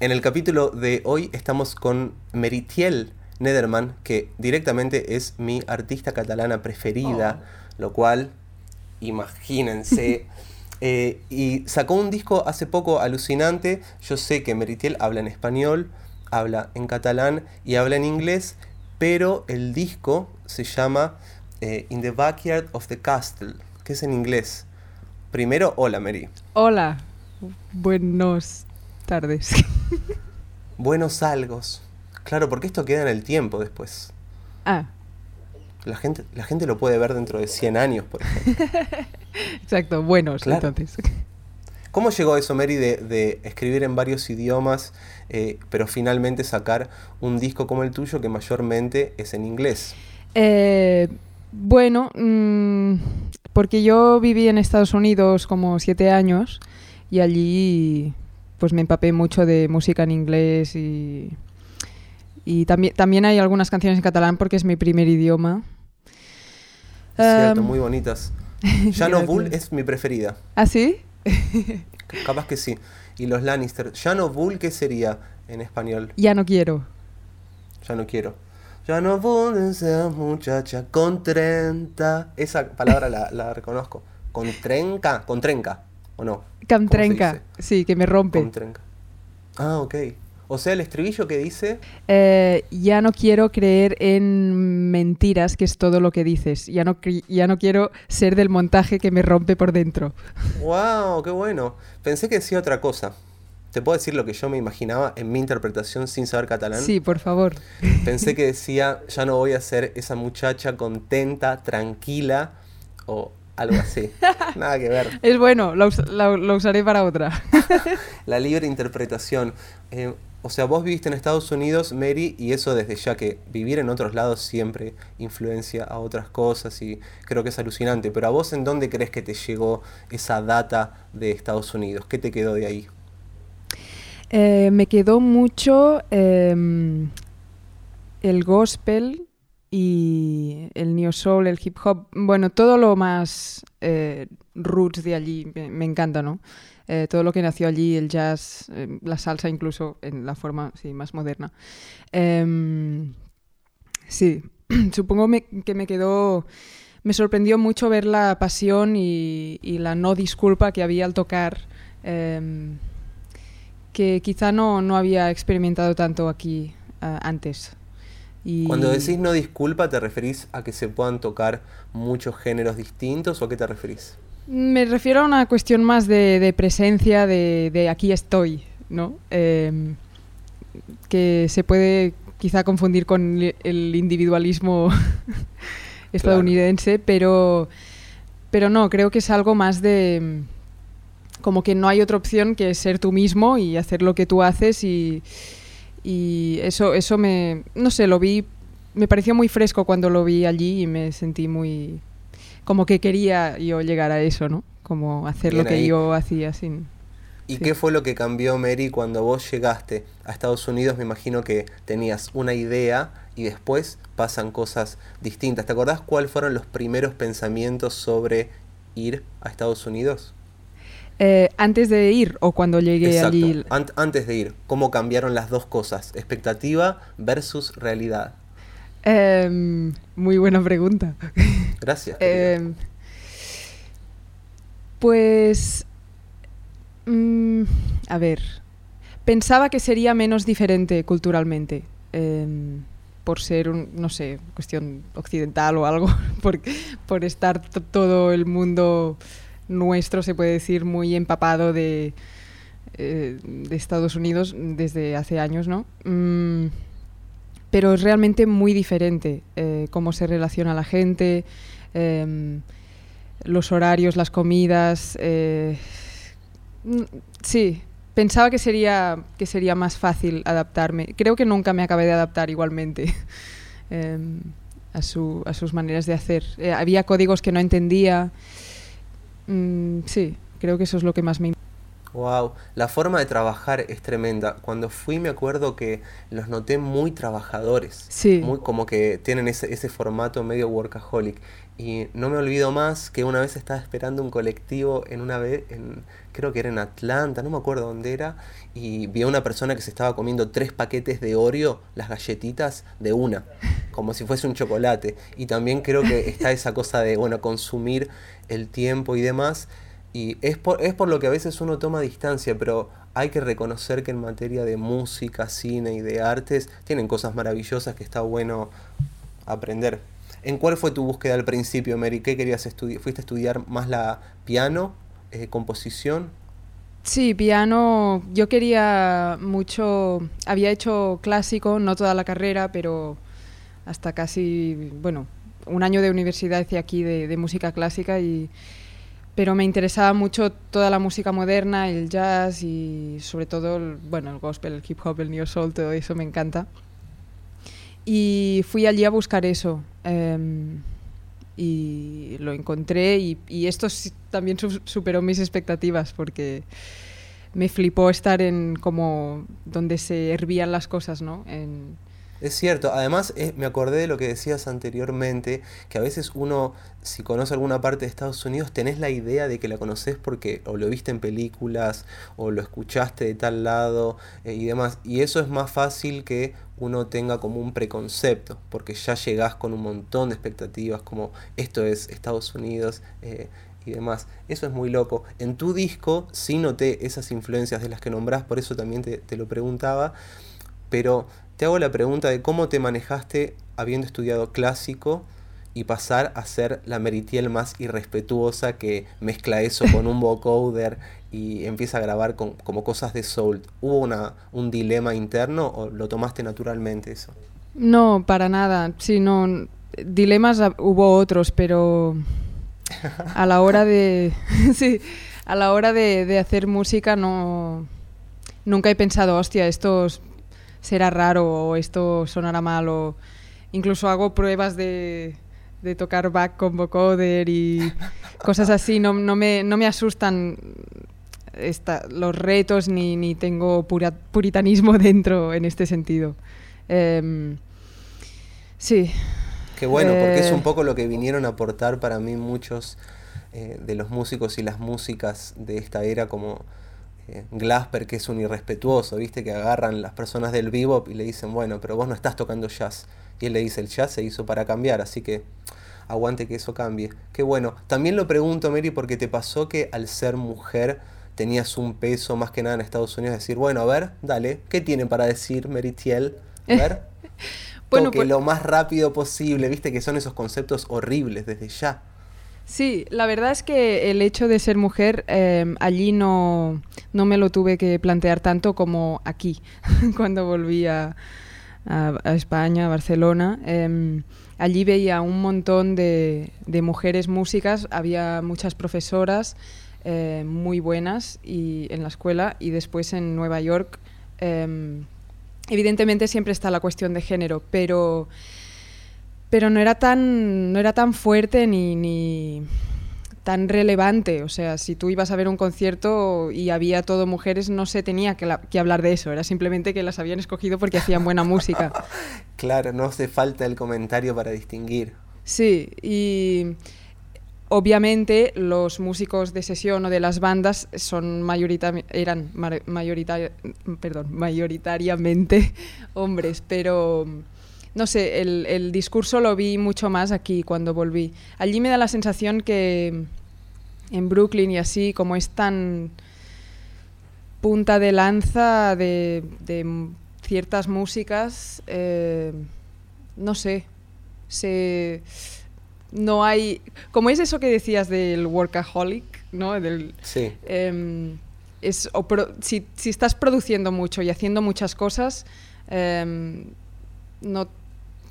En el capítulo de hoy estamos con Meritiel Nederman, que directamente es mi artista catalana preferida, Oh. lo cual, imagínense. Eh, y sacó un disco hace poco alucinante. Yo sé que Meritiel habla en español, habla en catalán y habla en inglés, pero el disco se llama eh, In the Backyard of the Castle, que es en inglés. Primero, hola Mary. Hola, buenos tardes. Buenos algos. Claro, porque esto queda en el tiempo después. Ah, La gente, la gente lo puede ver dentro de 100 años, por ejemplo. exacto, buenos Claro. entonces. ¿Cómo llegó eso, Mary, de, de escribir en varios idiomas, eh, pero finalmente sacar un disco como el tuyo que mayormente es en inglés? Eh, bueno, mm, porque yo viví en Estados Unidos como siete años y allí pues me empapé mucho de música en inglés y, y también, también hay algunas canciones en catalán porque es mi primer idioma. Cierto, Em, muy bonitas. Jano Bull es mi preferida. ¿Ah, sí? Capaz que sí. Y los Lannister. Jano Bull, ¿qué sería en español? Ya no quiero. Ya no quiero. Ya no puedo ser muchacha con 30. Esa palabra la, la reconozco. Con trenca, con trenca, ¿o no? ¿Cómo se Camtrenca, sí, que me rompe. Con trenca. Ah, ok. O sea, el estribillo que dice, Eh, ya no quiero creer en mentiras, que es todo lo que dices. Ya no, ya no quiero ser del montaje que me rompe por dentro. wow, qué bueno. Pensé que decía otra cosa. ¿Te puedo decir lo que yo me imaginaba en mi interpretación sin saber catalán? Sí, por favor. Pensé que decía, ya no voy a ser esa muchacha contenta, tranquila o algo así. Nada que ver. Es bueno, lo, us- lo- lo usaré para otra. La libre interpretación. Eh, o sea, vos viviste en Estados Unidos, Mary, y eso desde ya que vivir en otros lados siempre influencia a otras cosas y creo que es alucinante. Pero a vos, ¿en dónde crees que te llegó esa data de Estados Unidos? ¿Qué te quedó de ahí? Eh, me quedó mucho em, el gospel y el neo soul, el hip hop, bueno, todo lo más eh, roots de allí me, encanta, ¿no? Eh, todo lo que nació allí, el jazz, eh, la salsa incluso en la forma sí, más moderna. Em, sí, supongo que me quedó, me sorprendió mucho ver la pasión y, la no disculpa que había al tocar. em, que quizá no, no había experimentado tanto aquí antes. Y Cuando decís no disculpa, ¿te referís a que se puedan tocar muchos géneros distintos o a qué te referís? Me refiero a una cuestión más de, de presencia, de, de aquí estoy, ¿no? Em, que se puede quizá confundir con el- individualismo estadounidense, pero, pero no, creo que es algo más de como que no hay otra opción que ser tú mismo y hacer lo que tú haces y, y eso, eso me, no sé, lo vi, me pareció muy fresco cuando lo vi allí y me sentí muy, como que quería yo llegar a eso, ¿no? Como hacer Bien lo que ahí. yo hacía sin... ¿Y Sí. qué fue lo que cambió, Mary, cuando vos llegaste a Estados Unidos? Me imagino que tenías una idea y después pasan cosas distintas. ¿Te acordás cuáles fueron los primeros pensamientos sobre ir a Estados Unidos? Eh, antes de ir o cuando llegué Exacto. allí. Ant- antes de ir, ¿cómo cambiaron las dos cosas? Expectativa versus realidad. Em, muy buena pregunta. Gracias. Em, pues... mm, a ver. Pensaba que sería menos diferente culturalmente. em, por ser, un, no sé, cuestión occidental o algo. Por, por estar to- todo el mundo nuestro, se puede decir, muy empapado de, eh, de Estados Unidos desde hace años, ¿no? Mm, pero es realmente muy diferente eh, cómo se relaciona la gente, em, los horarios, las comidas. eh, mm, sí, pensaba que sería, que sería más fácil adaptarme. Creo que nunca me acabé de adaptar igualmente em, a, su- a sus maneras de hacer. Había códigos que no entendía. Mm, sí, creo que eso es lo que más me... Wow, la forma de trabajar es tremenda. Cuando fui me acuerdo que los noté muy trabajadores. Sí. Muy como que tienen ese, ese formato medio workaholic. Y no me olvido más que una vez estaba esperando un colectivo en una vez, en, creo que era en Atlanta, no me acuerdo dónde era, y vi a una persona que se estaba comiendo tres paquetes de Oreo, las galletitas, de una, como si fuese un chocolate. Y también creo que está esa cosa de, bueno, consumir el tiempo y demás. Y es por, es por lo que a veces uno toma distancia, pero hay que reconocer que en materia de música, cine y de artes tienen cosas maravillosas que está bueno aprender. ¿En cuál fue tu búsqueda al principio, Mary? ¿Qué querías estudiar? ¿Fuiste a estudiar más la piano, eh, composición? Sí, piano. Yo quería mucho. Había hecho clásico, no toda la carrera, pero hasta casi, bueno, un año de universidad hice aquí de, música clásica y pero me interesaba mucho toda la música moderna, el jazz y sobre todo, el, bueno, el gospel, el hip hop, el neo soul, todo eso me encanta. Y fui allí a buscar eso. Um, y lo encontré y, esto también su superó mis expectativas porque me flipó estar en como donde se hervían las cosas, ¿no? En, es cierto, además eh, me acordé de lo que decías anteriormente, que a veces uno, si conoce alguna parte de Estados Unidos, tenés la idea de que la conoces porque o lo viste en películas o lo escuchaste de tal lado eh, y demás. Y eso es más fácil que uno tenga como un preconcepto, porque ya llegás con un montón de expectativas, como esto es Estados Unidos. Eh, y demás. Eso es muy loco. En tu disco sí noté esas influencias de las que nombrás, por eso también te, te lo preguntaba. Pero te hago la pregunta de cómo te manejaste habiendo estudiado clásico y pasar a ser la Meritiel más irrespetuosa que mezcla eso con un vocoder y empieza a grabar con, como cosas de soul. ¿Hubo una, un dilema interno o lo tomaste naturalmente eso? No, para nada. Sí, no, dilemas hubo otros, pero a la hora de sí, a la hora de, de hacer música no nunca he pensado, hostia, estos será raro o esto sonará mal o incluso hago pruebas de, de tocar back con vocoder y cosas así, no, no, me, no me asustan esta, los retos ni, ni tengo pura, puritanismo dentro en este sentido. Eh, sí. Qué bueno, eh, porque es un poco lo que vinieron a aportar para mí muchos eh, de los músicos y las músicas de esta era como eh, Glasper, que es un irrespetuoso, ¿viste? Que agarran las personas del vivo y le dicen, bueno, pero vos no estás tocando jazz. Y él le dice, el jazz se hizo para cambiar, así que aguante que eso cambie. Qué bueno. También lo pregunto, Mary, porque te pasó que al ser mujer tenías un peso más que nada en Estados Unidos, decir, bueno, a ver, dale, ¿qué tiene para decir Meritiel? A ver. bueno, Toque pues... lo más rápido posible, viste que son esos conceptos horribles desde ya. Sí, la verdad es que el hecho de ser mujer eh, allí no, no, me lo tuve que plantear tanto como aquí, cuando volví a, España, a Barcelona. Eh, allí veía un montón de, de, mujeres músicas, había muchas profesoras eh, muy buenas y, en la escuela y después en Nueva York. Em, evidentemente siempre está la cuestión de género, pero pero no era tan, no era tan fuerte ni, ni, tan relevante. O sea, si tú ibas a ver un concierto y había todo mujeres, no se tenía que, la, que hablar de eso. Era simplemente que las habían escogido porque hacían buena música. claro, no hace falta el comentario para distinguir. Sí, y obviamente los músicos de sesión o de las bandas son mayorita eran mayorita perdón, mayoritariamente hombres, pero no sé, el, el, discurso lo vi mucho más aquí cuando volví. Allí me da la sensación que en Brooklyn y así, como es tan punta de lanza de, de ciertas músicas, eh, no sé, se, no hay... Como es eso que decías del workaholic, ¿no? Del, sí. Eh, es, o pro, si, si, estás produciendo mucho y haciendo muchas cosas, eh, no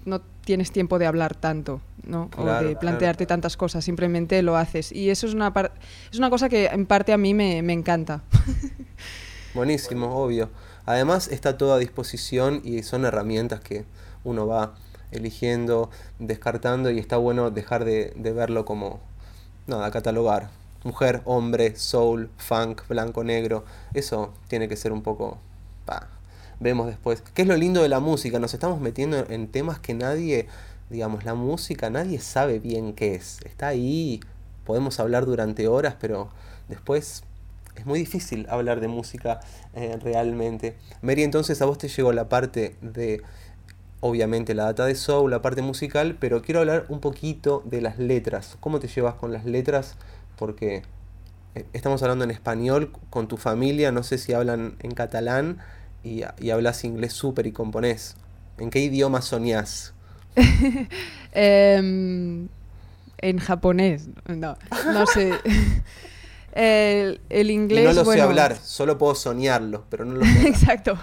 no tienes tiempo de hablar tanto, ¿no? Claro, o de plantearte claro. tantas cosas, simplemente lo haces. Y eso es una, es una cosa que en parte a mí me, me encanta. Buenísimo, obvio. Además está todo a disposición y son herramientas que uno va eligiendo, descartando y está bueno dejar de, de verlo como, nada, catalogar. mujer, hombre, soul, funk, blanco, negro. Eso tiene que ser un poco... vemos después. ¿Qué es lo lindo de la música? Nos estamos metiendo en temas que nadie, digamos, la música, nadie sabe bien qué es. Está ahí, podemos hablar durante horas, pero después es muy difícil hablar de música eh, realmente. Mary, entonces a vos te llegó la parte de, obviamente, la data de soul, la parte musical, pero quiero hablar un poquito de las letras. ¿Cómo te llevas con las letras? Porque eh, estamos hablando en español con tu familia, no sé si hablan en catalán y, hablas inglés súper y componés. ¿En qué idioma soñás? Em, en japonés, no, no sé. El, inglés. no lo sé hablar, solo puedo soñarlo, pero no lo sé. Exacto.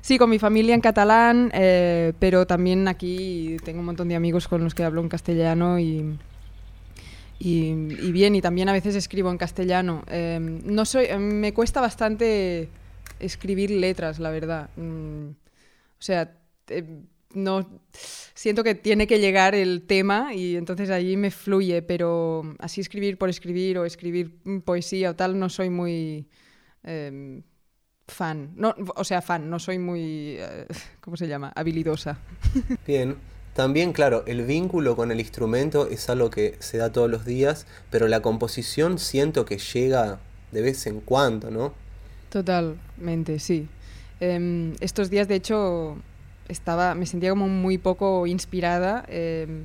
Sí, con mi familia en catalán, eh, pero también aquí tengo un montón de amigos con los que hablo en castellano y, y, bien, y también a veces escribo en castellano. Em, no soy, em, me cuesta bastante escribir letras, la verdad. Mm, o sea, no siento que tiene que llegar el tema y entonces allí me fluye, pero así escribir por escribir o escribir poesía o tal no soy muy em, fan. No, o sea, fan, no soy muy eh, ¿cómo se llama? habilidosa. Bien. También, claro, el vínculo con el instrumento es algo que se da todos los días, pero la composición siento que llega de vez en cuando, ¿no? Totalmente, sí. Em, estos días, de hecho, estaba, me sentía como muy poco inspirada em,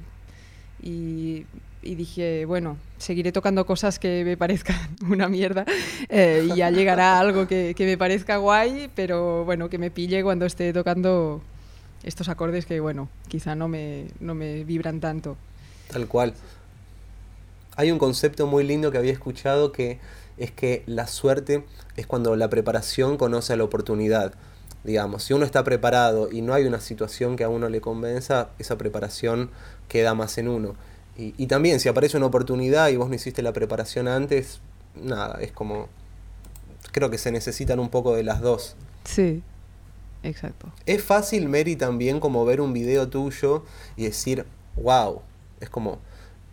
y, dije, bueno, seguiré tocando cosas que me parezcan una mierda eh, y ya llegará algo que, me parezca guay, pero bueno, que me pille cuando esté tocando estos acordes que, bueno, quizá no me, no me vibran tanto. Tal cual. Hay un concepto muy lindo que había escuchado que es que la suerte es cuando la preparación conoce a la oportunidad. Digamos, si uno está preparado y no hay una situación que a uno le convenza, esa preparación queda más en uno. Y, también, si aparece una oportunidad y vos no hiciste la preparación antes, nada, es como. Creo que se necesitan un poco de las dos. Sí, exacto. Es fácil, Mary, también como ver un video tuyo y decir, wow, es como.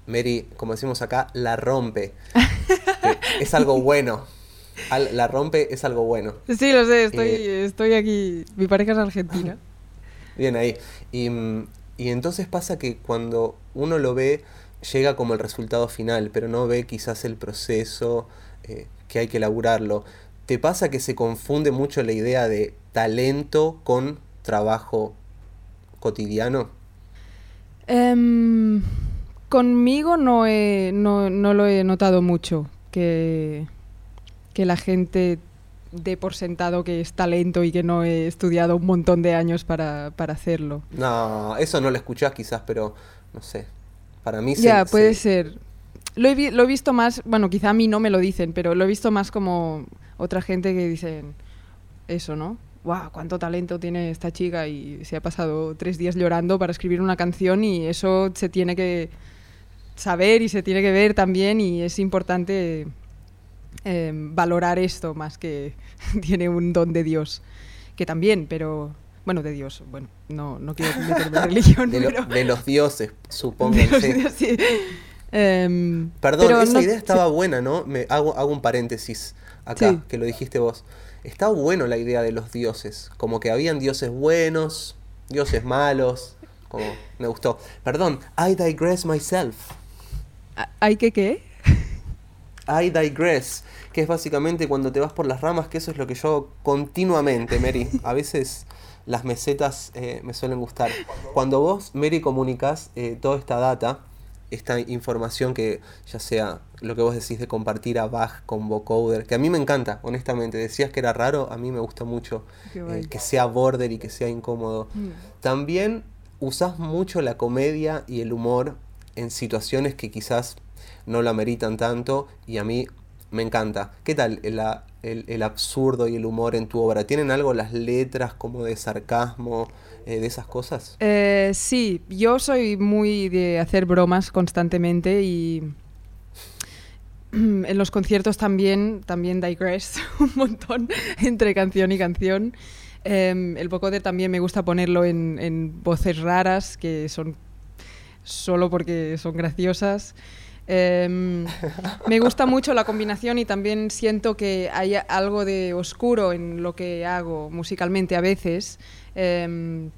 Mary, como decimos acá, la rompe. es algo bueno la rompe es algo bueno. Sí, lo sé, estoy, eh, estoy aquí. Mi pareja es argentina. Bien ahí. Y, entonces pasa que cuando uno lo ve, llega como el resultado final, pero no ve quizás el proceso, eh, que hay que elaborarlo. ¿Te pasa que se confunde mucho la idea de talento con trabajo cotidiano? Em, conmigo no, no, no lo he notado mucho. Que que la gente dé por sentado que es talento y que no he estudiado un montón de años para, hacerlo. No, eso no lo escuchás quizás, pero no sé. Para mí Ya, puede ser. Lo he, lo he, visto más, bueno, quizá a mí no me lo dicen, pero lo he visto más como otra gente que dicen eso, ¿no? ¡Wow! ¿Cuánto talento tiene esta chica? Y se ha pasado tres días llorando para escribir una canción y eso se tiene que saber y se tiene que ver también y es importante Em, valorar esto más que tiene un don de Dios, que también, pero bueno, de Dios, bueno, no, no quiero meterme en religión. De, pero... de, los dioses, supongo. Em, Perdón, esa idea estaba buena, ¿no? Me hago, hago un paréntesis acá, que lo dijiste vos. Está bueno la idea de los dioses, como que habían dioses buenos, dioses malos, como me gustó. Perdón, I digress myself. ¿Hay que qué? I digress, que es básicamente cuando te vas por las ramas, que eso es lo que yo continuamente, Mary. A veces las mesetas eh, me suelen gustar. Cuando vos, Mary, comunicas eh, toda esta data, esta información que ya sea lo que vos decís de compartir a Bach con vocoder, que a mí me encanta, honestamente. Decías que era raro, a mí me gusta mucho eh, que sea border y que sea incómodo. Mm. También usás mucho la comedia y el humor en situaciones que quizás no la meritan tanto y a mí me encanta. ¿Qué tal el, absurdo y el humor en tu obra? ¿Tienen algo las letras como de sarcasmo, eh, de esas cosas? Eh, sí, yo soy muy de hacer bromas constantemente y en los conciertos también, también digress un montón entre canción y canción. Em, el vocoder también me gusta ponerlo en voces raras que son solo porque son graciosas. Em, me gusta mucho la combinación y también siento que hay algo de oscuro en lo que hago musicalmente a veces. Em,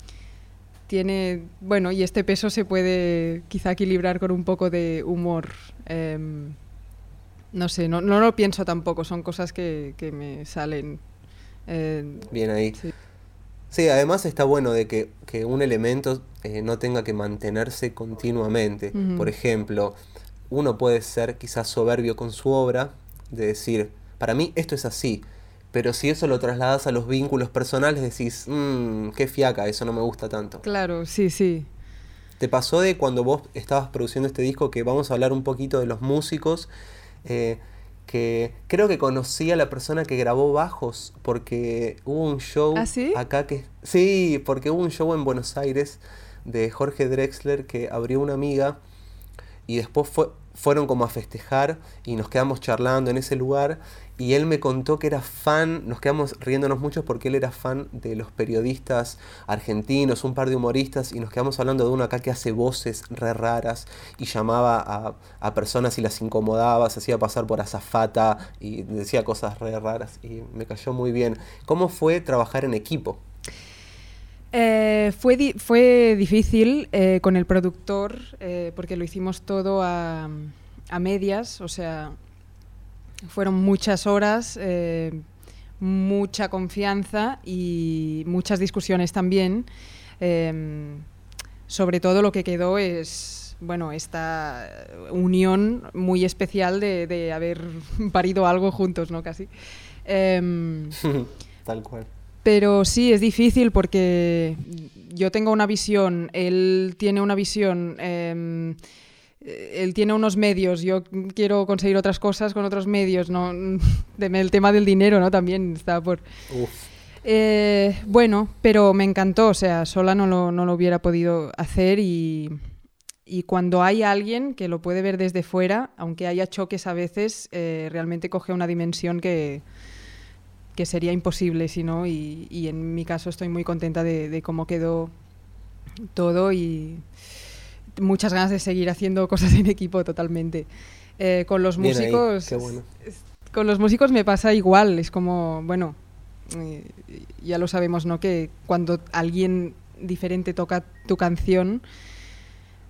tiene, bueno, y este peso se puede quizá equilibrar con un poco de humor. Em, no sé, no, no, lo pienso tampoco, son cosas que, que me salen. Bien ahí. Sí. Además está bueno de que, que un elemento eh, no tenga que mantenerse continuamente. Por ejemplo, uno puede ser quizás soberbio con su obra, de decir, para mí esto es así, pero si eso lo trasladas a los vínculos personales, decís, mmm, qué fiaca, eso no me gusta tanto. Claro, sí, sí. ¿Te pasó de cuando vos estabas produciendo este disco que vamos a hablar un poquito de los músicos? Eh, que creo que conocí a la persona que grabó bajos porque hubo un show ¿Ah, sí? acá que... Sí, porque hubo un show en Buenos Aires de Jorge Drexler que abrió una amiga y después fue, fueron como a festejar y nos quedamos charlando en ese lugar y él me contó que era fan, nos quedamos riéndonos mucho porque él era fan de los periodistas argentinos, un par de humoristas y nos quedamos hablando de uno acá que hace voces re raras y llamaba a, personas y las incomodaba, se hacía pasar por azafata y decía cosas re raras y me cayó muy bien. ¿Cómo fue trabajar en equipo? Eh, fue, fue difícil eh, con el productor eh, porque lo hicimos todo a, medias, o sea, fueron muchas horas, mucha confianza y muchas discusiones también. Em, sobre todo lo que quedó es bueno, esta unión muy especial de, de haber parido algo juntos, ¿no? Casi. Em, Tal cual. Pero sí, es difícil porque yo tengo una visión, él tiene una visión, em, él tiene unos medios, yo quiero conseguir otras cosas con otros medios, ¿no? el tema del dinero, ¿no? También está por... Eh, bueno, pero me encantó, o sea, sola no lo, no lo hubiera podido hacer y, y, cuando hay alguien que lo puede ver desde fuera, aunque haya choques a veces, eh, realmente coge una dimensión que que sería imposible si no, y, y, en mi caso estoy muy contenta de, de, cómo quedó todo y muchas ganas de seguir haciendo cosas en equipo totalmente. Eh, con los músicos... Bueno. Con los músicos me pasa igual, es como, bueno, eh, ya lo sabemos, ¿no? Que cuando alguien diferente toca tu canción,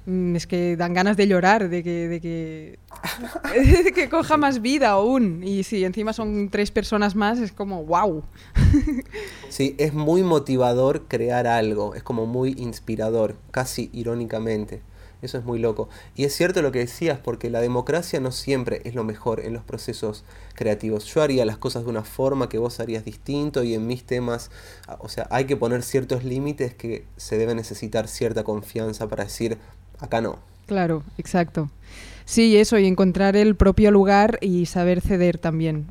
Mm, es que dan ganas de llorar, de que, de que, que coja más vida aún. Y si encima son tres personas más, es como wow. Sí, es muy motivador crear algo, es como muy inspirador, casi irónicamente. Eso es muy loco. Y es cierto lo que decías, porque la democracia no siempre es lo mejor en los procesos creativos. Yo haría las cosas de una forma que vos harías distinto y en mis temas, o sea, hay que poner ciertos límites que se debe necesitar cierta confianza para decir, acá no. Claro, exacto. Sí, eso, y encontrar el propio lugar y saber ceder también.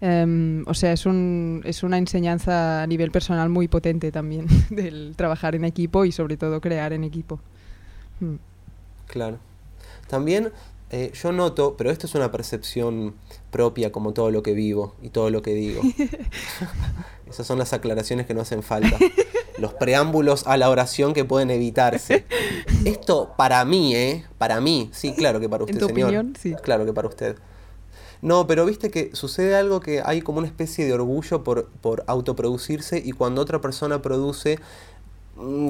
Em, o sea, es, un, es una enseñanza a nivel personal muy potente también, del trabajar en equipo y sobre todo crear en equipo. Mm. Claro. También eh, yo noto, pero esto es una percepción propia como todo lo que vivo y todo lo que digo. Esas son las aclaraciones que no hacen falta. Los preámbulos a la oración que pueden evitarse. Esto para mí, ¿eh? Para mí. Sí, claro que para usted, ¿En tu señor. Opinión? Sí. Claro que para usted. No, pero viste que sucede algo que hay como una especie de orgullo por, por autoproducirse y cuando otra persona produce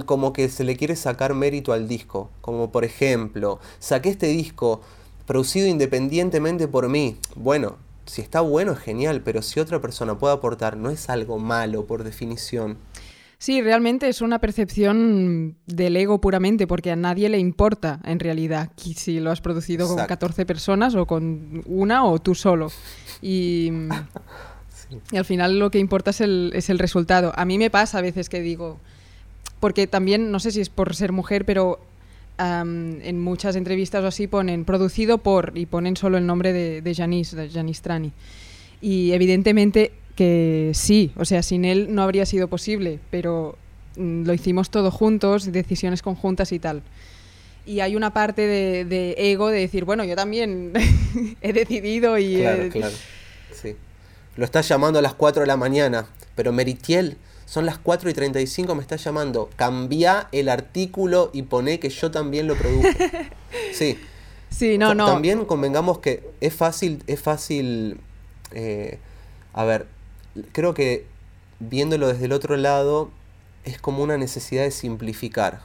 como que se le quiere sacar mérito al disco. Como por ejemplo, saqué este disco producido independientemente por mí. Bueno, si está bueno es genial, pero si otra persona puede aportar, no es algo malo por definición. Sí, realmente es una percepción del ego puramente, porque a nadie le importa en realidad si lo has producido con 14 personas o con una o tú solo. Y, y al final lo que importa es el, es el resultado. A mí me pasa a veces que digo, porque también, no sé si es por ser mujer, pero en muchas entrevistas o así ponen producido por y ponen solo el nombre de, de Janice, de Janice Trani. Y evidentemente que sí, o sea, sin él no habría sido posible, pero mm, lo hicimos todo juntos, decisiones conjuntas y tal. Y hay una parte de, ego de decir, bueno, yo también he decidido y... Claro, claro, sí. Lo estás llamando a las 4 de la mañana, pero Meritiel son las 4 y 35, me está llamando. Cambia el artículo y pone que yo también lo produjo. Sí. Sí, no, no. También convengamos que es fácil, es fácil, eh, a ver, creo que viéndolo desde el otro lado es como una necesidad de simplificar.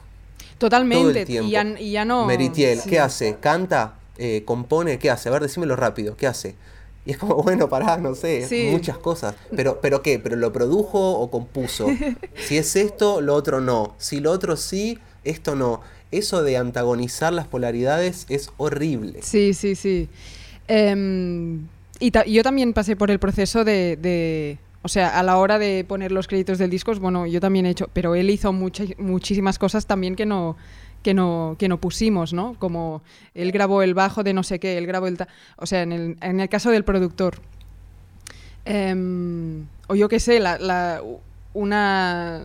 Totalmente. todo el tiempo. Y, ya, y ya no. Meritiel, sí. ¿qué hace? ¿Canta? Eh, ¿Compone? ¿Qué hace? A ver, decímelo rápido, ¿qué hace? Y es como, bueno, pará, no sé, Sí. muchas cosas. Pero, ¿Pero qué? ¿Pero lo produjo o compuso? Si es esto, lo otro no. Si lo otro sí, esto no. Eso de antagonizar las polaridades es horrible. Sí, sí, sí. Em, y ta- yo también pasé por el proceso de, de- O sea, a la hora de poner los créditos del disco, bueno, yo también he hecho. Pero él hizo muchas muchísimas cosas también que no. Que no, que no pusimos, ¿no? Como él grabó el bajo de no sé qué, él grabó el... ta- O sea, en el, en el caso del productor. Em, o yo qué sé, la, la- una,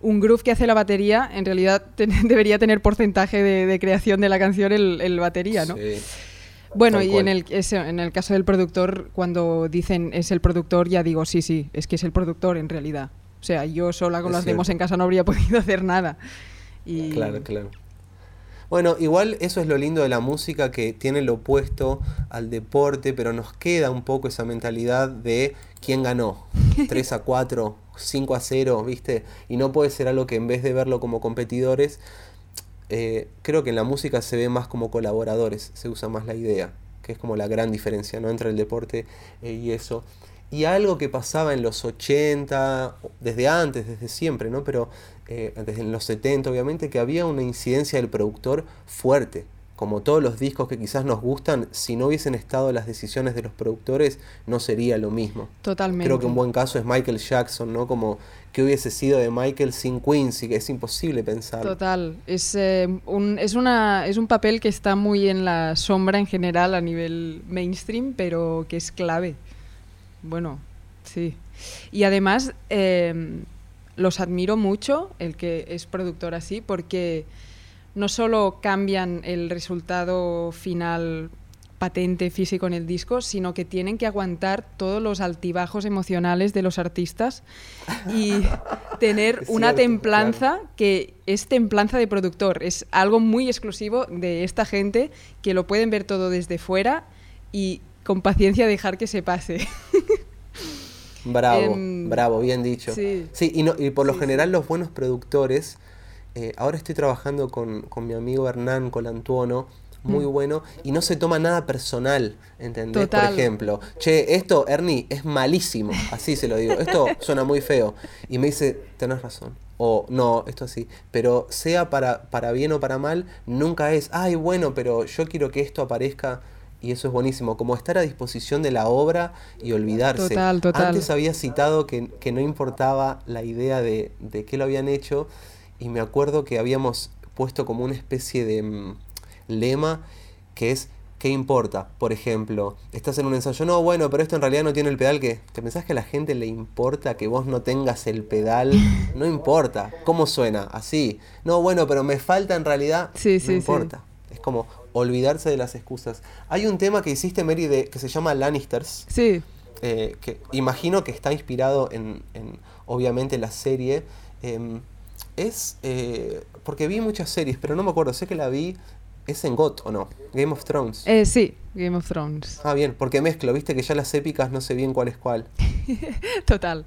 un groove que hace la batería, en realidad debería tener porcentaje de, de creación de la canción el, el batería, ¿no? Sí. Bueno, Tal y cual. en el, ese- en el caso del productor, cuando dicen es el productor, ya digo, sí, sí, es que es el productor en realidad. O sea, yo sola con Es las demos en casa no habría podido hacer nada. Y, Claro, claro. Bueno, igual eso es lo lindo de la música que tiene lo opuesto al deporte, pero nos queda un poco esa mentalidad de quién ganó. 3 a 4, 5 a 0, ¿viste? Y no puede ser algo que en vez de verlo como competidores, eh, creo que en la música se ve más como colaboradores, se usa más la idea, que es como la gran diferencia, ¿no? Entre el deporte eh, y eso. Y algo que pasaba en los 80, desde antes, desde siempre, ¿no? Pero eh, desde los 70 obviamente, que había una incidencia del productor fuerte. Como todos los discos que quizás nos gustan, si no hubiesen estado las decisiones de los productores, no sería lo mismo. Totalmente. Creo que un buen caso es Michael Jackson, ¿no? Como que hubiese sido de Michael sin Quincy, que es imposible pensar. Total, es, eh, un, es, una, es un papel que está muy en la sombra en general a nivel mainstream, pero que es clave. Bueno, sí. Y además eh, los admiro mucho, el que es productor así, porque no solo cambian el resultado final patente físico en el disco, sino que tienen que aguantar todos los altibajos emocionales de los artistas y tener una templanza que es templanza de productor. Es algo muy exclusivo de esta gente que lo pueden ver todo desde fuera y con paciencia dejar que se pase. Bravo, Em, bravo, bien dicho. sí. y, no- y por lo Sí, general los buenos productores, eh, ahora estoy trabajando con, con mi amigo Hernán Colantuono, muy Mm. bueno, y no se toma nada personal, ¿entendés? Total. Por ejemplo, che, esto, Ernie, es malísimo, así se lo digo, esto suena muy feo, y me dice, tenés razón, o no, esto así, pero sea para, para bien o para mal, nunca es, ay, bueno, pero yo quiero que esto aparezca. Y eso es buenísimo, como estar a disposición de la obra y olvidarse. Total, total. Antes había citado que, que no importaba la idea de, de qué lo habían hecho y me acuerdo que habíamos puesto como una especie de mm, lema que es ¿qué importa? Por ejemplo, estás en un ensayo, no, bueno, pero esto en realidad no tiene el pedal que... ¿Te pensás que a la gente le importa que vos no tengas el pedal? No importa. ¿Cómo suena? Así. No, bueno, pero me falta en realidad... Sí, no sí, sí. importa. Es como olvidarse de las excusas. Hay un tema que hiciste, Mary, de, que se llama Lannisters Sí, eh, que imagino que está inspirado en, en, obviamente la serie. em, es eh, porque vi muchas series, pero no me acuerdo, sé que la vi. ¿Es en GOT o no? Game of Thrones. eh, sí, Game of Thrones. Ah, bien, porque mezclo, viste que ya las épicas no sé bien cuál es cuál. Total.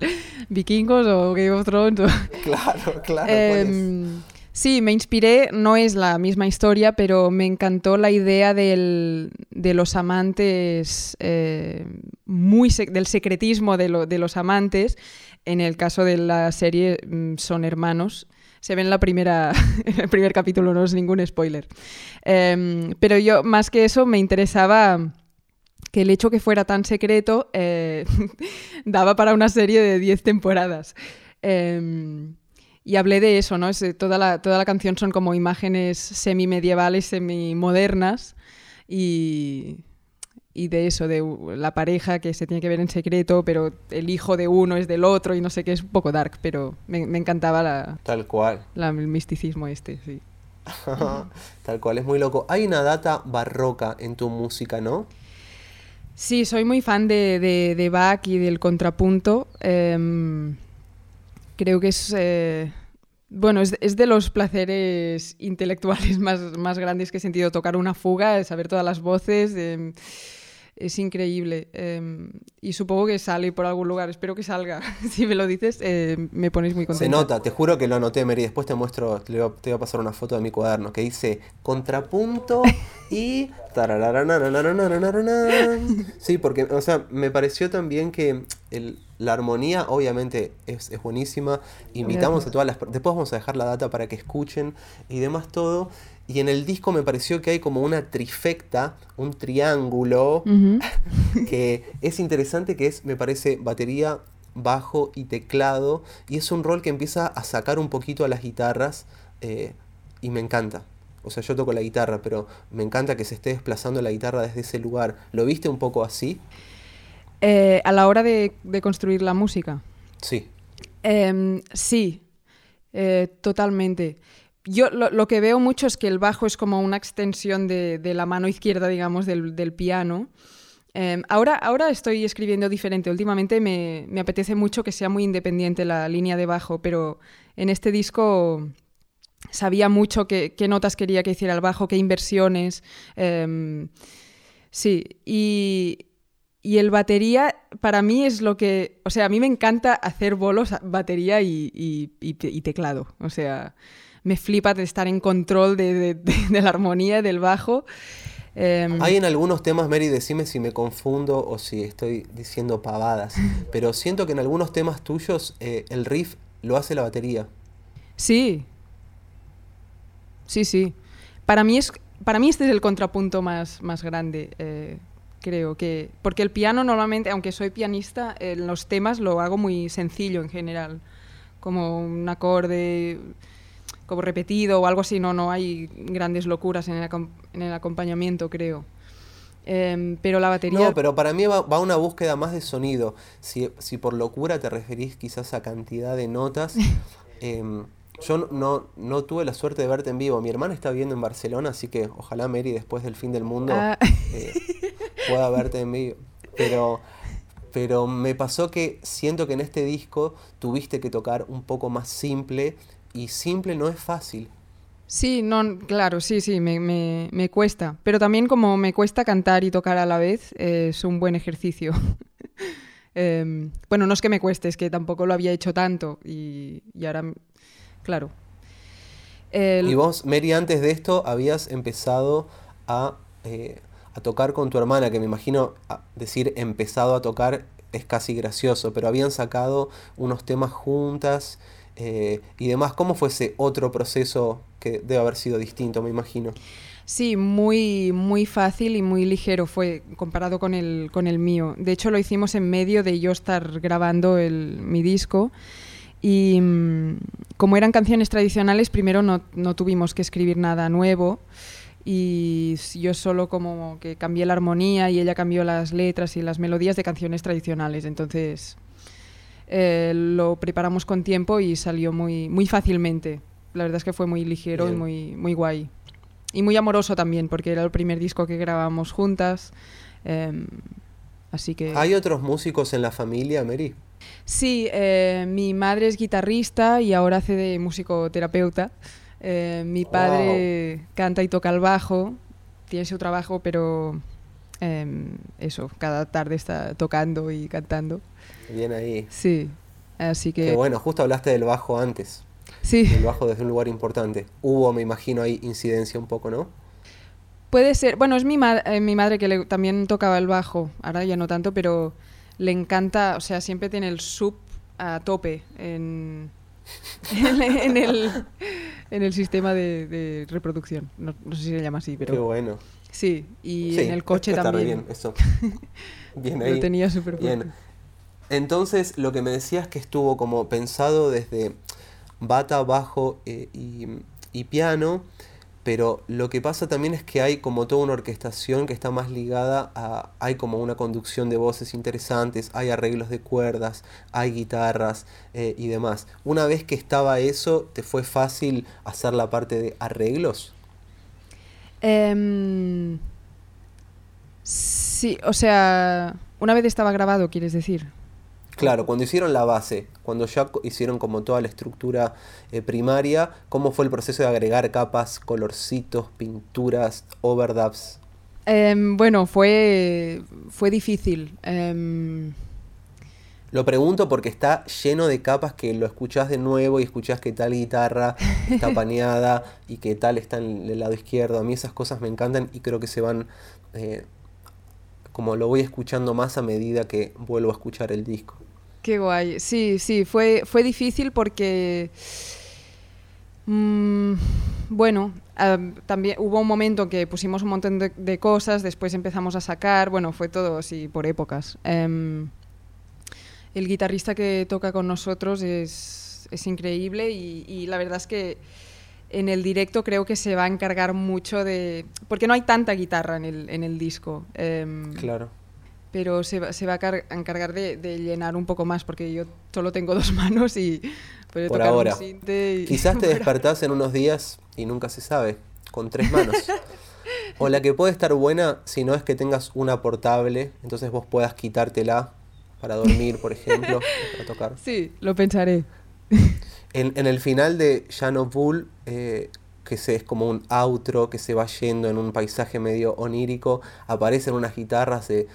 Vikingos o Game of Thrones. o- Claro, claro. ¿cuál es? Em, sí, me inspiré, no es la misma historia, pero me encantó la idea de los amantes, eh, muy del secretismo de, lo- de los amantes. En el caso de la serie mm, son hermanos. Se ve en, la primera, el primer capítulo, no es ningún spoiler. Em, pero yo, más que eso, me interesaba que el hecho que fuera tan secreto eh, daba para una serie de 10 temporadas. Y hablé de eso, ¿no? Es, eh, toda, la, toda la canción son como imágenes semi-medievales, semi-modernas y, y de eso, de la pareja que se tiene que ver en secreto, pero el hijo de uno es del otro y no sé qué, es un poco dark, pero me, me encantaba la, Tal cual. la- el misticismo este, sí. Tal cual, es muy loco. Hay una data barroca en tu música, ¿no? Sí, soy muy fan de, de, de Bach y del contrapunto. Em, creo que es, eh, Bueno, es, es, de los placeres intelectuales más, más, grandes que he sentido. Tocar una fuga, saber todas las voces. Eh, es increíble. Eh, y supongo que sale por algún lugar. Espero que salga. si me lo dices, eh, me ponéis muy contenta. Se nota, te juro que lo anoté, Mary. Después te muestro, te voy, a, te voy a pasar una foto de mi cuaderno que dice contrapunto y. Sí, porque, o sea, me pareció también que el, la armonía, obviamente, es, es buenísima. Invitamos a todas las. Después vamos a dejar la data para que escuchen y demás todo. Y en el disco me pareció que hay como una trifecta, un triángulo, que es interesante, que es, me parece, batería, bajo y teclado. Y es un rol que empieza a sacar un poquito a las guitarras eh, y me encanta. O sea, yo toco la guitarra, pero me encanta que se esté desplazando la guitarra desde ese lugar. ¿Lo viste un poco así? Eh, a la hora de, de, construir la música. Sí. Eh, sí, eh, totalmente yo lo, lo, que veo mucho es que el bajo es como una extensión de, de la mano izquierda, digamos, del, del piano. Eh, ahora, ahora estoy escribiendo diferente. Últimamente me, me, apetece mucho que sea muy independiente la línea de bajo, pero en este disco sabía mucho qué, qué notas quería que hiciera el bajo, qué inversiones. Eh, sí, y, y el batería para mí es lo que, o sea, a mí me encanta hacer bolos, batería y, y, y teclado. O sea, me flipa de estar en control de, de, de, de la armonía del bajo. Eh, Hay en algunos temas, Mary, decime si me confundo o si estoy diciendo pavadas, pero siento que en algunos temas tuyos eh, el riff lo hace la batería. Sí. Sí, sí. Para mí, es, para mí este es el contrapunto más, más grande. Eh, creo que. Porque el piano normalmente, aunque soy pianista, en los temas lo hago muy sencillo en general. Como un acorde como repetido o algo así, no, no hay grandes locuras en el, en el acompañamiento, creo. Eh, pero la batería... No, pero para mí va, va, una búsqueda más de sonido. Si, si, por locura te referís quizás a cantidad de notas, eh, yo no, no tuve la suerte de verte en vivo. Mi hermana está viviendo en Barcelona, así que ojalá Mary después del fin del mundo ah. eh, pueda verte en vivo. Pero, pero me pasó que siento que en este disco tuviste que tocar un poco más simple y simple no es fácil. Sí, no, claro, sí, sí, me, me, me, cuesta. Pero también como me cuesta cantar y tocar a la vez, eh, es un buen ejercicio. eh, bueno, no es que me cueste, es que tampoco lo había hecho tanto y, y ahora, claro. El... Y vos, Mary, antes de esto habías empezado a, eh, a tocar con tu hermana, que me imagino decir empezado a tocar es casi gracioso, pero habían sacado unos temas juntas eh, y demás. ¿Cómo fue ese otro proceso que debe haber sido distinto, me imagino? Sí, muy, muy fácil y muy ligero fue comparado con el, con el mío. De hecho, lo hicimos en medio de yo estar grabando el, mi disco. Y mmm, como eran canciones tradicionales, primero no, no, tuvimos que escribir nada nuevo. Y yo solo como que cambié la armonía y ella cambió las letras y las melodías de canciones tradicionales. Entonces eh, lo preparamos con tiempo y salió muy, muy fácilmente. La verdad es que fue muy ligero Bien. y muy, muy guay. Y muy amoroso también, porque era el primer disco que grabamos juntas. Eh, así que... ¿Hay otros músicos en la familia, Mary? Sí, eh, mi madre es guitarrista y ahora hace de musicoterapeuta. Eh, mi padre wow. canta y toca el bajo, tiene su trabajo, pero eh, eso, cada tarde está tocando y cantando. Bien ahí. Sí, así que... que... bueno, justo hablaste del bajo antes. Sí. El bajo desde un lugar importante. Hubo, me imagino, ahí incidencia un poco, ¿no? Puede ser. Bueno, es mi, ma eh, mi madre que le, también tocaba el bajo. Ahora ya no tanto, pero le encanta, o sea, siempre tiene el sub a tope en, en, el, en el sistema de, de reproducción. No, no, sé si se llama así, pero... Qué bueno. Sí, y sí, en el coche está también. bien, eso. Bien ahí. Lo tenía súper bien. Entonces, lo que me decías que estuvo como pensado desde bata, bajo eh, y, y, piano, pero lo que pasa también es que hay como toda una orquestación que está más ligada a... hay como una conducción de voces interesantes, hay arreglos de cuerdas, hay guitarras eh, y demás. Una vez que estaba eso, ¿te fue fácil hacer la parte de arreglos? Um, sí, o sea, una vez estaba grabado, quieres decir. Claro, cuando hicieron la base, cuando ya hicieron como toda la estructura eh, primaria, ¿cómo fue el proceso de agregar capas, colorcitos, pinturas, overdubs? Em, bueno, fue, fue difícil. Em, lo pregunto porque está lleno de capas que lo escuchás de nuevo y escuchás que tal guitarra está paneada y que tal está en el lado izquierdo. A mí esas cosas me encantan y creo que se van, eh, como lo voy escuchando más a medida que vuelvo a escuchar el disco. Sí, sí, fue, fue difícil porque... Mm, bueno, también hubo un momento que pusimos un montón de, cosas, después empezamos a sacar, bueno, fue todo así por épocas. Em, el guitarrista que toca con nosotros es, es increíble y, la verdad es que en el directo creo que se va a encargar mucho de... porque no hay tanta guitarra en el, en el disco. Em, claro. Pero se va, se va a encargar de, de, llenar un poco más porque yo solo tengo dos manos y... Por ahora. Quizás te despertás en unos días y nunca se sabe, con tres manos. o la que puede estar buena si no es que tengas una portable, entonces vos puedas quitártela para dormir, por ejemplo, para tocar. Sí, lo pensaré. En, el final de Jan Bull, eh, que se, es como un outro que se va yendo en un paisaje medio onírico, aparecen unas guitarras de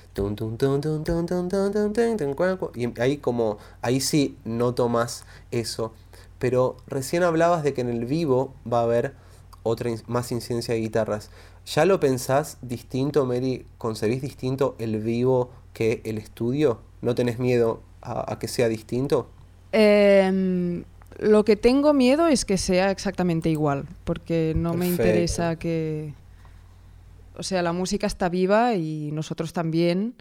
y ahí como ahí sí noto más eso. Pero recién hablabas de que en el vivo va a haber otra más incidencia de guitarras. ¿Ya lo pensás distinto, Mary? ¿Concebís distinto el vivo que el estudio? ¿No tenés miedo a, que sea distinto? Em, lo que tengo miedo es que sea exactamente igual, porque no me interesa que... O sea, la música está viva y nosotros también.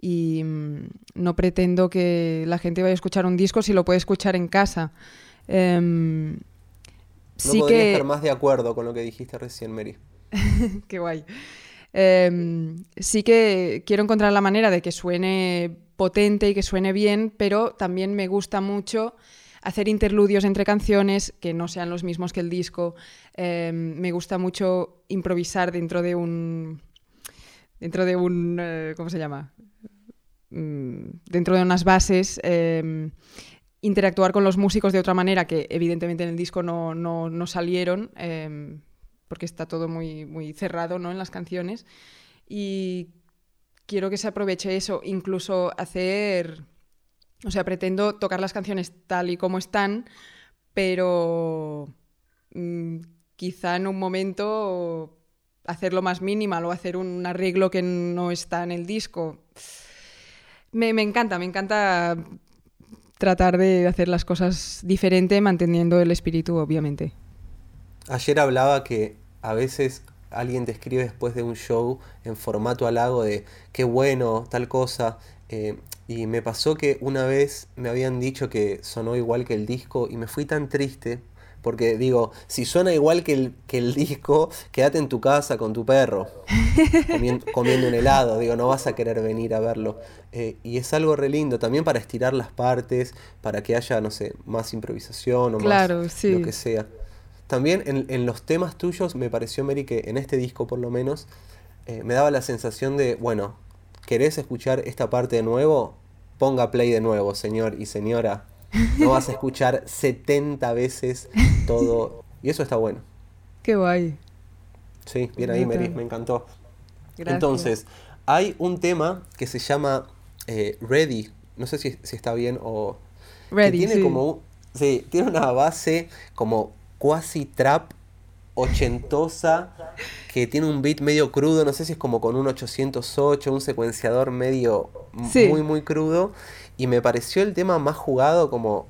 Y mm, no pretendo que la gente vaya a escuchar un disco si lo puede escuchar en casa. Em, no sí podría estar más de acuerdo con lo que dijiste recién, Mary. Qué guay. Em, sí que quiero encontrar la manera de que suene potente y que suene bien, pero también me gusta mucho hacer interludios entre canciones que no sean los mismos que el disco. Em, me gusta mucho improvisar dentro de un. dentro de un. Eh, ¿Cómo se llama? Mm, dentro de unas bases. Em, interactuar con los músicos de otra manera que evidentemente en el disco no, no, salieron porque está todo muy, muy cerrado ¿no? en las canciones. Y quiero que se aproveche eso, incluso hacer, o sea, pretendo tocar las canciones tal y como están, pero mm, quizá en un momento hacerlo más minimal o hacer un arreglo que no está en el disco. Me, me encanta, me encanta tratar de hacer las cosas diferente manteniendo el espíritu, obviamente. Ayer hablaba que a veces alguien te escribe después de un show en formato halago de qué bueno, tal cosa. Eh, y me pasó que una vez me habían dicho que sonó igual que el disco y me fui tan triste. Porque digo, si suena igual que el, que el disco, quédate en tu casa con tu perro, comiendo, un helado. Digo, no vas a querer venir a verlo. Eh, y es algo re lindo también para estirar las partes, para que haya, no sé, más improvisación o más lo que sea. También en, los temas tuyos me pareció, Mary, que en este disco por lo menos eh, me daba la sensación de, bueno, ¿querés escuchar esta parte de nuevo? Ponga play de nuevo, señor y señora. No vas a escuchar 70 veces todo. Y eso está bueno. Qué guay. Sí, bien ahí, Mary, me encantó. Entonces, hay un tema que se llama eh, Ready. No sé si, está bien o. Ready. tiene como. Sí, tiene una base como quasi trap ochentosa que tiene un beat medio crudo, no sé si es como con un 808, un secuenciador medio muy muy crudo y me pareció el tema más jugado como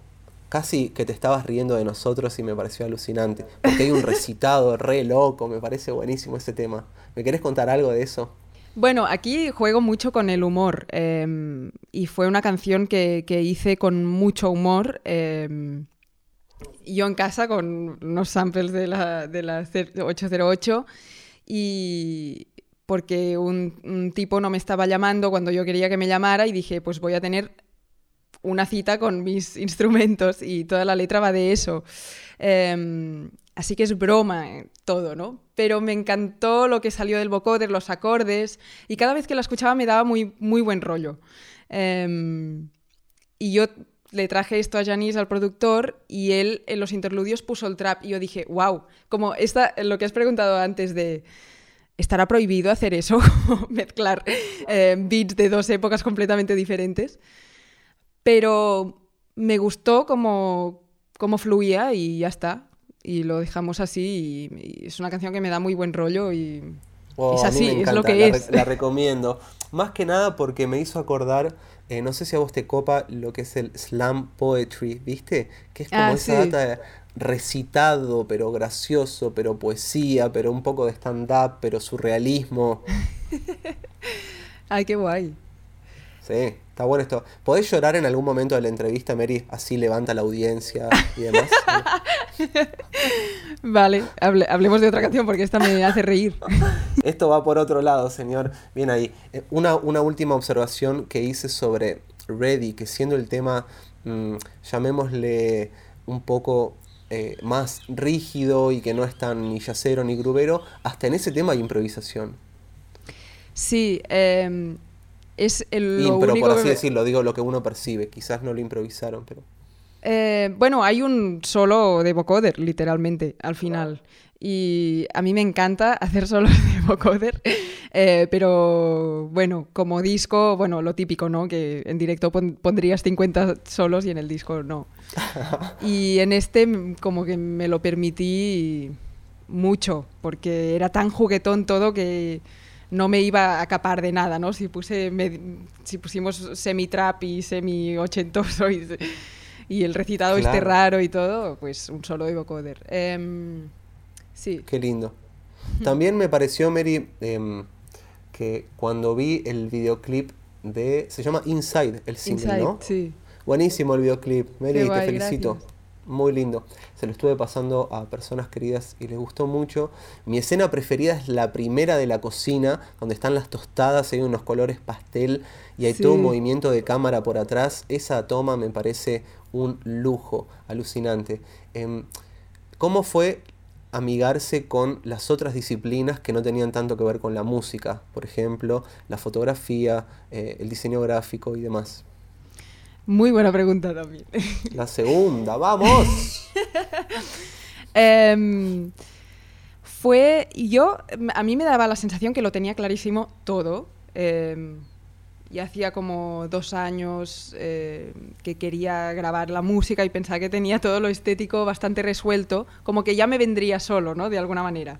casi que te estabas riendo de nosotros y me pareció alucinante, porque hay un recitado re loco, me parece buenísimo ese tema. ¿Me querés contar algo de eso? Bueno, aquí juego mucho con el humor em, y fue una canción que, hice con mucho humor. Em, yo en casa con unos samples de la, de la 808 y porque un, tipo no me estaba llamando cuando yo quería que me llamara y dije, pues voy a tener una cita con mis instrumentos y toda la letra va de eso. Em, así que es broma eh, todo, ¿no? Pero me encantó lo que salió del vocoder, los acordes y cada vez que la escuchaba me daba muy, muy buen rollo. Em, y yo le traje esto a Janice, al productor, y él en los interludios puso el trap. Y yo dije, wow, como esta, lo que has preguntado antes de, ¿estará prohibido hacer eso? Mezclar eh, beats de dos épocas completamente diferentes. Pero me gustó como, como fluía y ya está. Y lo dejamos así y, es una canción que me da muy buen rollo y oh, es así, es lo que es. la recomiendo. Más que nada porque me hizo acordar eh, no sé si a vos te copa lo que es el slam poetry, ¿viste? Que es como ah, esa data recitado, pero gracioso, pero poesía, pero un poco de stand-up, pero surrealismo. Ay, qué guay. Sí, está bueno esto. ¿Podés llorar en algún momento de la entrevista, Mary? Así levanta la audiencia y demás. vale, hablemos de otra canción porque esta me hace reír. Esto va por otro lado, señor. Bien ahí. Eh, una, una última observación que hice sobre Ready, que siendo el tema, mm, llamémosle un poco eh, más rígido y que no es tan ni yacero ni grubero, hasta en ese tema hay improvisación. Sí, eh, es el, lo pero por así decirlo, digo lo que uno percibe. Quizás no lo improvisaron, pero... Eh, bueno, hay un solo de vocoder, literalmente, al final. Y a mí me encanta hacer solos de vocoder, eh, pero bueno, como disco, bueno, lo típico, ¿no? Que en directo pondrías 50 solos y en el disco no. Y en este como que me lo permití mucho, porque era tan juguetón todo que no me iba a capar de nada, ¿no? Si, puse si pusimos semi-trap y semi-ochentoso y, y, el recitado este raro y todo, pues un solo de vocoder. Em, sí. Qué lindo. También me pareció, Mary, em, que cuando vi el videoclip de... Se llama Inside, el single, Inside, ¿no? Sí. Buenísimo el videoclip. Mary, te felicito muy lindo. Se lo estuve pasando a personas queridas y les gustó mucho. Mi escena preferida es la primera de la cocina, donde están las tostadas, hay unos colores pastel y hay todo un movimiento de cámara por atrás. Esa toma me parece un lujo, alucinante. Em, ¿Cómo fue amigarse con las otras disciplinas que no tenían tanto que ver con la música? Por ejemplo, la fotografía, eh, el diseño gráfico y demás. Muy buena pregunta también. La segunda, vamos. Em, fue yo, a mí me daba la sensación que lo tenía clarísimo todo. Eh, y hacía como dos años eh, que quería grabar la música y pensaba que tenía todo lo estético bastante resuelto, como que ya me vendría solo, ¿no? De alguna manera.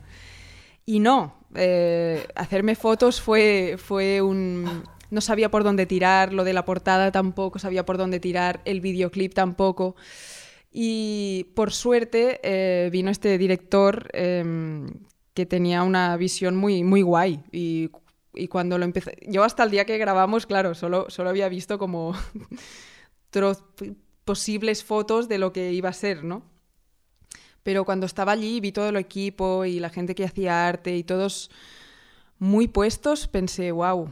Y no, eh, hacerme fotos fue, fue un, no sabía por dónde tirar, lo de la portada tampoco sabía por dónde tirar, el videoclip tampoco. Y por suerte eh, vino este director em, que tenía una visión muy, muy guay. Y, cuando lo empecé, yo hasta el día que grabamos, claro, solo, solo había visto como posibles fotos de lo que iba a ser, ¿no? Pero cuando estaba allí vi todo el equipo y la gente que hacía arte y todos muy puestos, pensé, wow,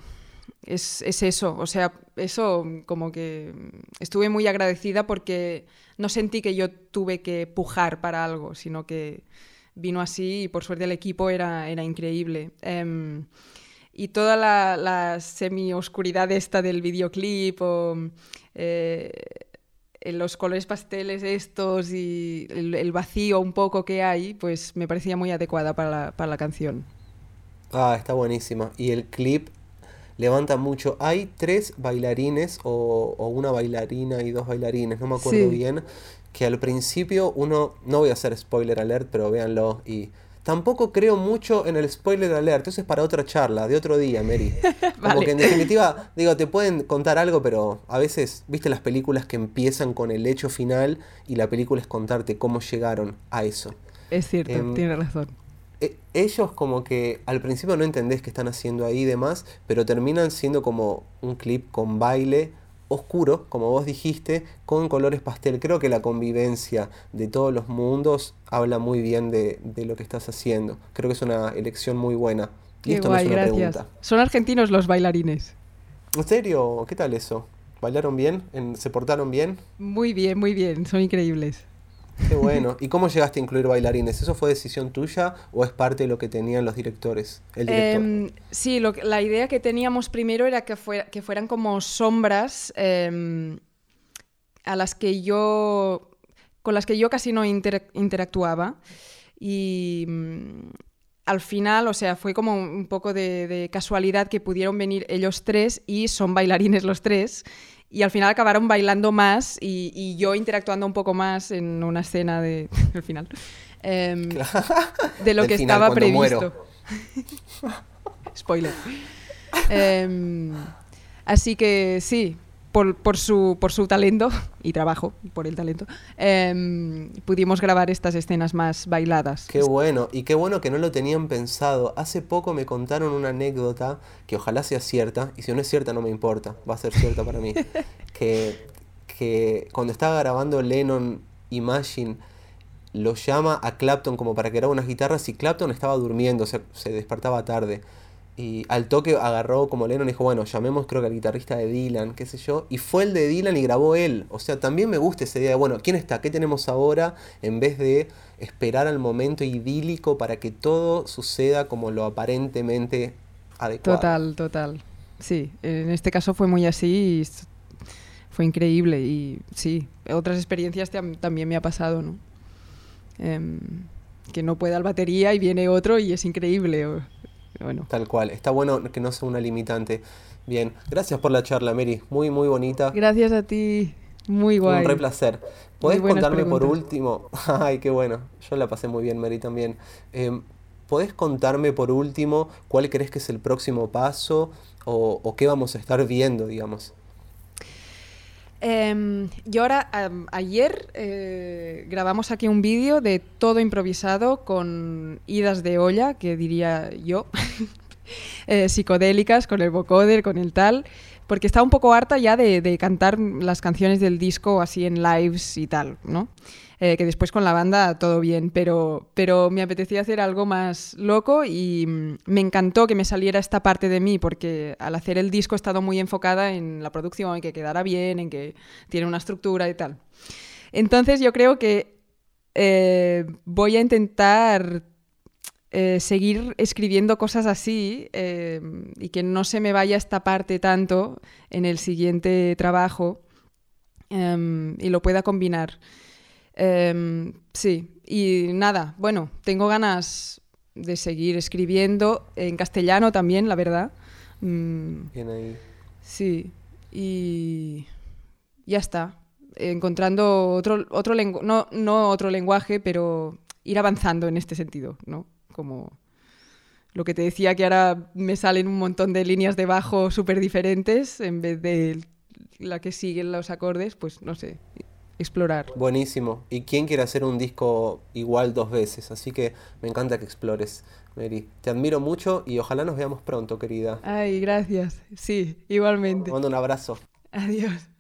es, eso, o sea, eso como que estuve muy agradecida porque no sentí que yo tuve que pujar para algo, sino que vino así y por suerte el equipo era, era increíble. Em, y toda la, semi-oscuridad esta del videoclip o eh, los colores pasteles estos y el, vacío un poco que hay, pues me parecía muy adecuada para la, para la canción. Ah, está buenísima. Y el clip levanta mucho. Hay tres bailarines o, una bailarina y dos bailarines, no me acuerdo bien, que al principio uno, no voy a hacer spoiler alert, pero véanlo y... Tampoco creo mucho en el spoiler alert, eso es para otra charla, de otro día, Mary. Como que en definitiva, digo, te pueden contar algo, pero a veces, viste las películas que empiezan con el hecho final y la película es contarte cómo llegaron a eso. Es cierto, em, tiene razón. E, ellos como que al principio no entendés qué están haciendo ahí y demás, pero terminan siendo como un clip con baile oscuro, como vos dijiste, con colores pastel. Creo que la convivencia de todos los mundos habla muy bien de, lo que estás haciendo. Creo que es una elección muy buena. Y esto es una Pregunta. Son argentinos los bailarines. ¿En serio? ¿Qué tal eso? ¿Bailaron bien? ¿Se portaron bien? Muy bien, muy bien. Son increíbles. Qué bueno. ¿Y cómo llegaste a incluir bailarines? ¿Eso fue decisión tuya o es parte de lo que tenían los directores? El em, sí, la idea que teníamos primero era que, que fueran como sombras em, a las que yo, con las que yo casi no interactuaba. Y mm, al final, o sea, fue como un poco de, casualidad que pudieron venir ellos tres y son bailarines los tres. Y al final acabaron bailando más y, yo interactuando un poco más en una escena de, al final, em, de lo que estaba previsto. Spoiler. Em, así que sí, por, su, por su talento y trabajo por el talento, em, pudimos grabar estas escenas más bailadas. Qué bueno, y qué bueno que no lo tenían pensado. Hace poco me contaron una anécdota que ojalá sea cierta, y si no es cierta no me importa, va a ser cierta para mí, que, que cuando estaba grabando Lennon Imagine, lo llama a Clapton como para que grabe unas guitarras y Clapton estaba durmiendo, o sea, se despertaba tarde. Y al toque agarró como Lennon y dijo, bueno, llamemos creo que al guitarrista de Dylan, qué sé yo. Y fue el de Dylan y grabó él. O sea, también me gusta esa idea de, bueno, ¿quién está? ¿Qué tenemos ahora? En vez de esperar al momento idílico para que todo suceda como lo aparentemente adecuado. Total, total. Sí, en este caso fue muy así y fue increíble. Y sí, otras experiencias también me ha pasado, ¿no? Em, que no pueda el batería y viene otro y es increíble. Tal cual. Está bueno que no sea una limitante. Bien, gracias por la charla, Mary. Muy, muy bonita. Gracias a ti. Muy guay. Un re placer. ¿Podés contarme por último? Ay, qué bueno. Yo la pasé muy bien, Mary, también. Eh, ¿Podés contarme por último cuál crees que es el próximo paso o, qué vamos a estar viendo, digamos? Eh, yo ahora, ayer eh, grabamos aquí un vídeo de todo improvisado con idas de olla, que diría yo, eh, psicodélicas, con el vocoder, con el tal, porque estaba un poco harta ya de, cantar las canciones del disco así en lives y tal, ¿no? Eh, que después con la banda todo bien, pero, pero me apetecía hacer algo más loco y mm, me encantó que me saliera esta parte de mí, porque al hacer el disco he estado muy enfocada en la producción, en que quedara bien, en que tiene una estructura y tal. Entonces yo creo que eh, voy a intentar eh, seguir escribiendo cosas así y que no se me vaya esta parte tanto en el siguiente trabajo em, y lo pueda combinar. Em, sí, y nada, bueno, tengo ganas de seguir escribiendo en castellano también, la verdad. Mm, Bien ahí. Sí, y ya está. Encontrando otro, otro no, no otro lenguaje, pero ir avanzando en este sentido, ¿no? Como lo que te decía que ahora me salen un montón de líneas de bajo súper diferentes en vez de la que siguen los acordes, pues no sé, explorar. Buenísimo. ¿Y quién quiere hacer un disco igual dos veces? Así que me encanta que explores, Mary. Te admiro mucho y ojalá nos veamos pronto, querida. Ay, gracias. Sí, igualmente. Te mando un abrazo. Adiós.